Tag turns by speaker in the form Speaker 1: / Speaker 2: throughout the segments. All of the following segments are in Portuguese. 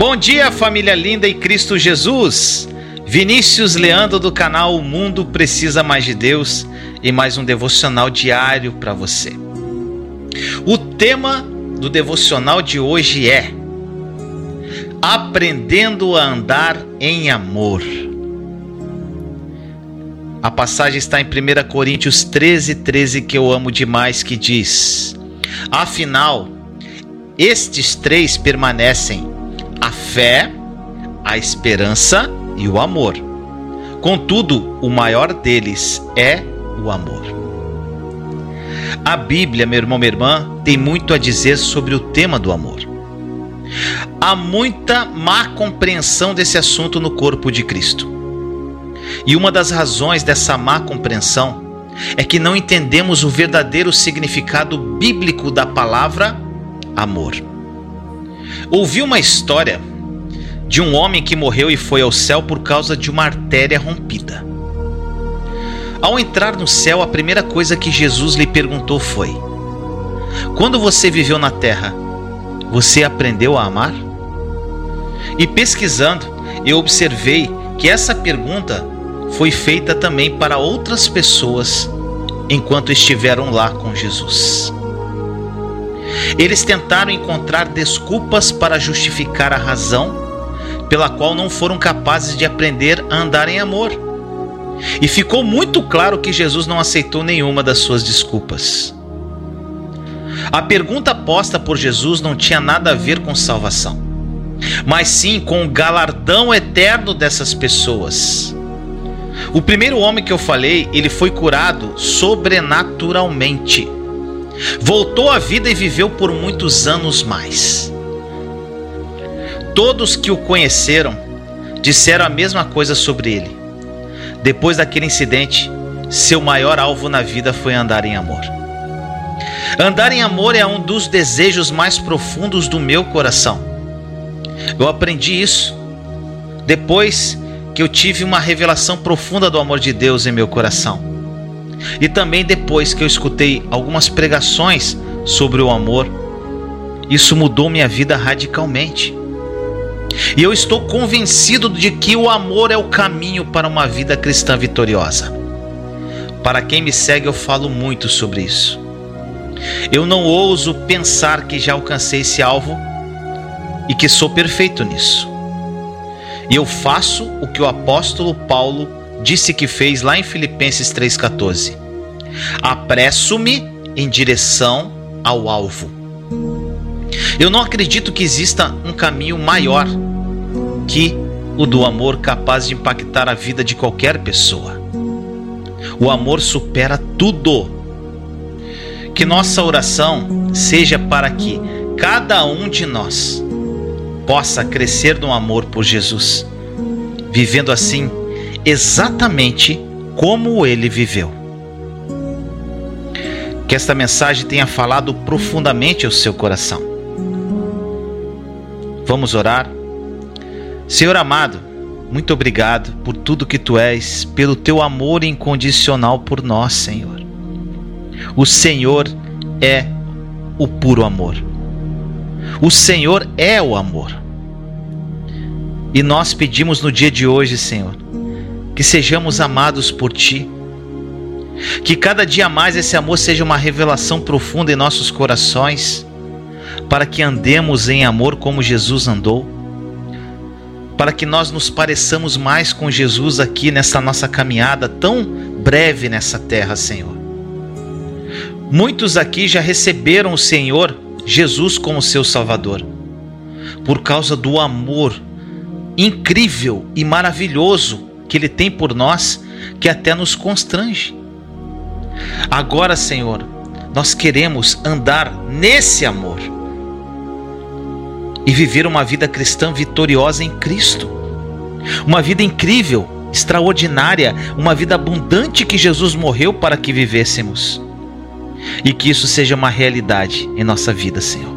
Speaker 1: Bom dia, família linda e Cristo Jesus. Vinícius Leandro do canal O Mundo Precisa Mais de Deus e mais um devocional diário para você. O tema do devocional de hoje é Aprendendo a andar em amor. A passagem está em 1 Coríntios 13, 13, que eu amo demais, que diz: Afinal, estes três permanecem a fé, a esperança e o amor. Contudo, o maior deles é o amor. A Bíblia, meu irmão, minha irmã, tem muito a dizer sobre o tema do amor. Há muita má compreensão desse assunto no corpo de Cristo. E uma das razões dessa má compreensão é que não entendemos o verdadeiro significado bíblico da palavra amor. Ouvi uma história de um homem que morreu e foi ao céu por causa de uma artéria rompida. Ao entrar no céu, a primeira coisa que Jesus lhe perguntou foi: Quando você viveu na terra, você aprendeu a amar? E pesquisando, eu observei que essa pergunta foi feita também para outras pessoas enquanto estiveram lá com Jesus. Eles tentaram encontrar desculpas para justificar a razão pela qual não foram capazes de aprender a andar em amor. E ficou muito claro que Jesus não aceitou nenhuma das suas desculpas. A pergunta posta por Jesus não tinha nada a ver com salvação, mas sim com o galardão eterno dessas pessoas. O primeiro homem que eu falei, ele foi curado sobrenaturalmente voltou à vida e viveu por muitos anos mais. Todos que o conheceram disseram a mesma coisa sobre ele. Depois daquele incidente, seu maior alvo na vida foi andar em amor. Andar em amor é um dos desejos mais profundos do meu coração. Eu aprendi isso depois que eu tive uma revelação profunda do amor de Deus em meu coração. E também depois que eu escutei algumas pregações sobre o amor, isso mudou minha vida radicalmente. E eu estou convencido de que o amor é o caminho para uma vida cristã vitoriosa. Para quem me segue, eu falo muito sobre isso. Eu não ouso pensar que já alcancei esse alvo e que sou perfeito nisso. E eu faço o que o apóstolo Paulo disse que fez lá em Filipenses 3,14: Apresso-me em direção ao alvo. Eu não acredito que exista um caminho maior que o do amor capaz de impactar a vida de qualquer pessoa. O amor supera tudo. Que nossa oração seja para que cada um de nós possa crescer no amor por Jesus, vivendo assim exatamente como ele viveu. Que esta mensagem tenha falado profundamente ao seu coração. Vamos orar? Senhor amado, muito obrigado por tudo que tu és, pelo teu amor incondicional por nós, Senhor. O Senhor é o puro amor. O Senhor é o amor. E nós pedimos no dia de hoje, Senhor, que sejamos amados por Ti. Que cada dia mais esse amor seja uma revelação profunda em nossos corações, para que andemos em amor como Jesus andou, para que nós nos pareçamos mais com Jesus aqui nessa nossa caminhada tão breve nessa terra, Senhor. Muitos aqui já receberam o Senhor Jesus como seu Salvador, por causa do amor incrível e maravilhoso que Ele tem por nós que até nos constrange. Agora, Senhor, nós queremos andar nesse amor e viver uma vida cristã vitoriosa em Cristo. Uma vida incrível, extraordinária, uma vida abundante que Jesus morreu para que vivêssemos. E que isso seja uma realidade em nossa vida, Senhor.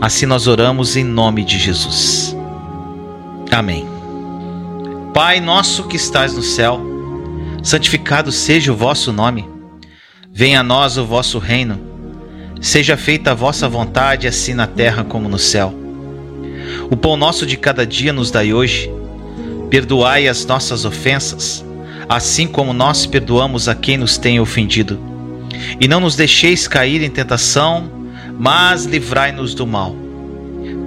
Speaker 1: Assim nós oramos em nome de Jesus. Amém. Pai nosso que estás no céu, santificado seja o vosso nome. Venha a nós o vosso reino. Seja feita a vossa vontade, assim na terra como no céu. O pão nosso de cada dia nos dai hoje. Perdoai as nossas ofensas, assim como nós perdoamos a quem nos tem ofendido. E não nos deixeis cair em tentação, mas livrai-nos do mal.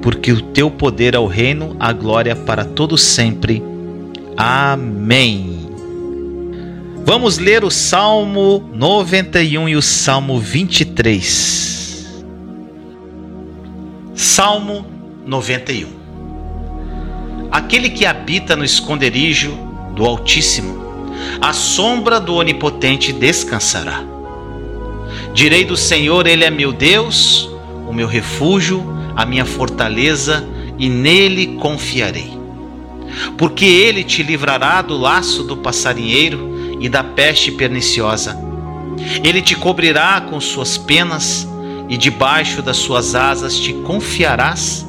Speaker 1: Porque o teu poder é o reino, a glória para todo sempre. Amém. Vamos ler o Salmo 91 e o Salmo 23. Salmo 91 Aquele que habita no esconderijo do Altíssimo, a sombra do Onipotente descansará. Direi do Senhor, Ele é meu Deus, o meu refúgio, a minha fortaleza, e nele confiarei. Porque ele te livrará do laço do passarinheiro e da peste perniciosa. Ele te cobrirá com suas penas, e debaixo das suas asas te confiarás.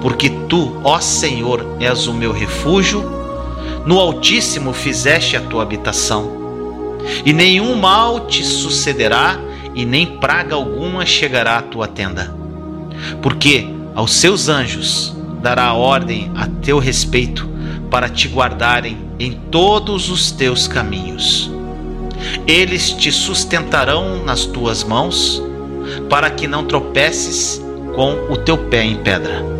Speaker 1: porque tu, ó Senhor, és o meu refúgio, no Altíssimo fizeste a tua habitação. E nenhum mal te sucederá, e nem praga alguma chegará à tua tenda. Porque aos seus anjos dará ordem a teu respeito, para te guardarem em todos os teus caminhos. Eles te sustentarão nas tuas mãos, para que não tropeces com o teu pé em pedra.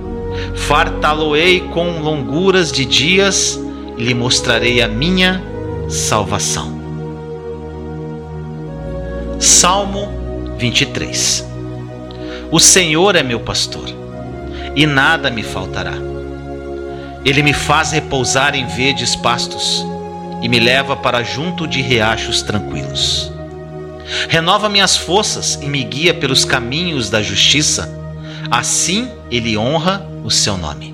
Speaker 1: fartá-lo-ei com longuras de dias e lhe mostrarei a minha salvação. Salmo 23 O Senhor é meu pastor, e nada me faltará. Ele me faz repousar em verdes pastos e me leva para junto de riachos tranquilos. Renova minhas forças e me guia pelos caminhos da justiça. Assim ele honra o seu nome.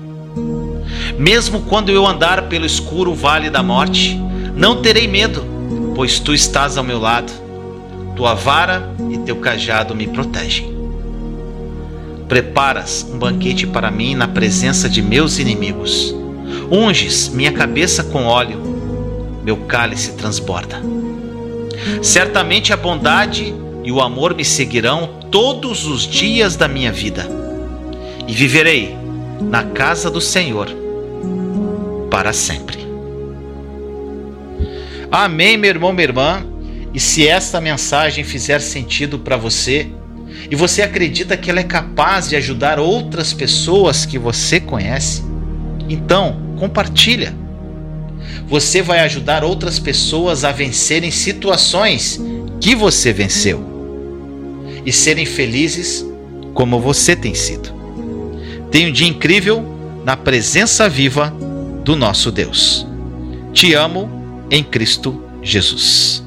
Speaker 1: Mesmo quando eu andar pelo escuro vale da morte, não terei medo, pois tu estás ao meu lado. Tua vara e teu cajado me protegem. Preparas um banquete para mim na presença de meus inimigos. Unges minha cabeça com óleo, meu cálice transborda. Certamente a bondade e o amor me seguirão todos os dias da minha vida, e viverei na casa do Senhor para sempre. Amém, meu irmão, minha irmã. E se esta mensagem fizer sentido para você e você acredita que ela é capaz de ajudar outras pessoas que você conhece, então compartilha. Você vai ajudar outras pessoas a vencerem situações que você venceu e serem felizes como você tem sido. Tenha um dia incrível na presença viva do nosso Deus. Te amo em Cristo Jesus.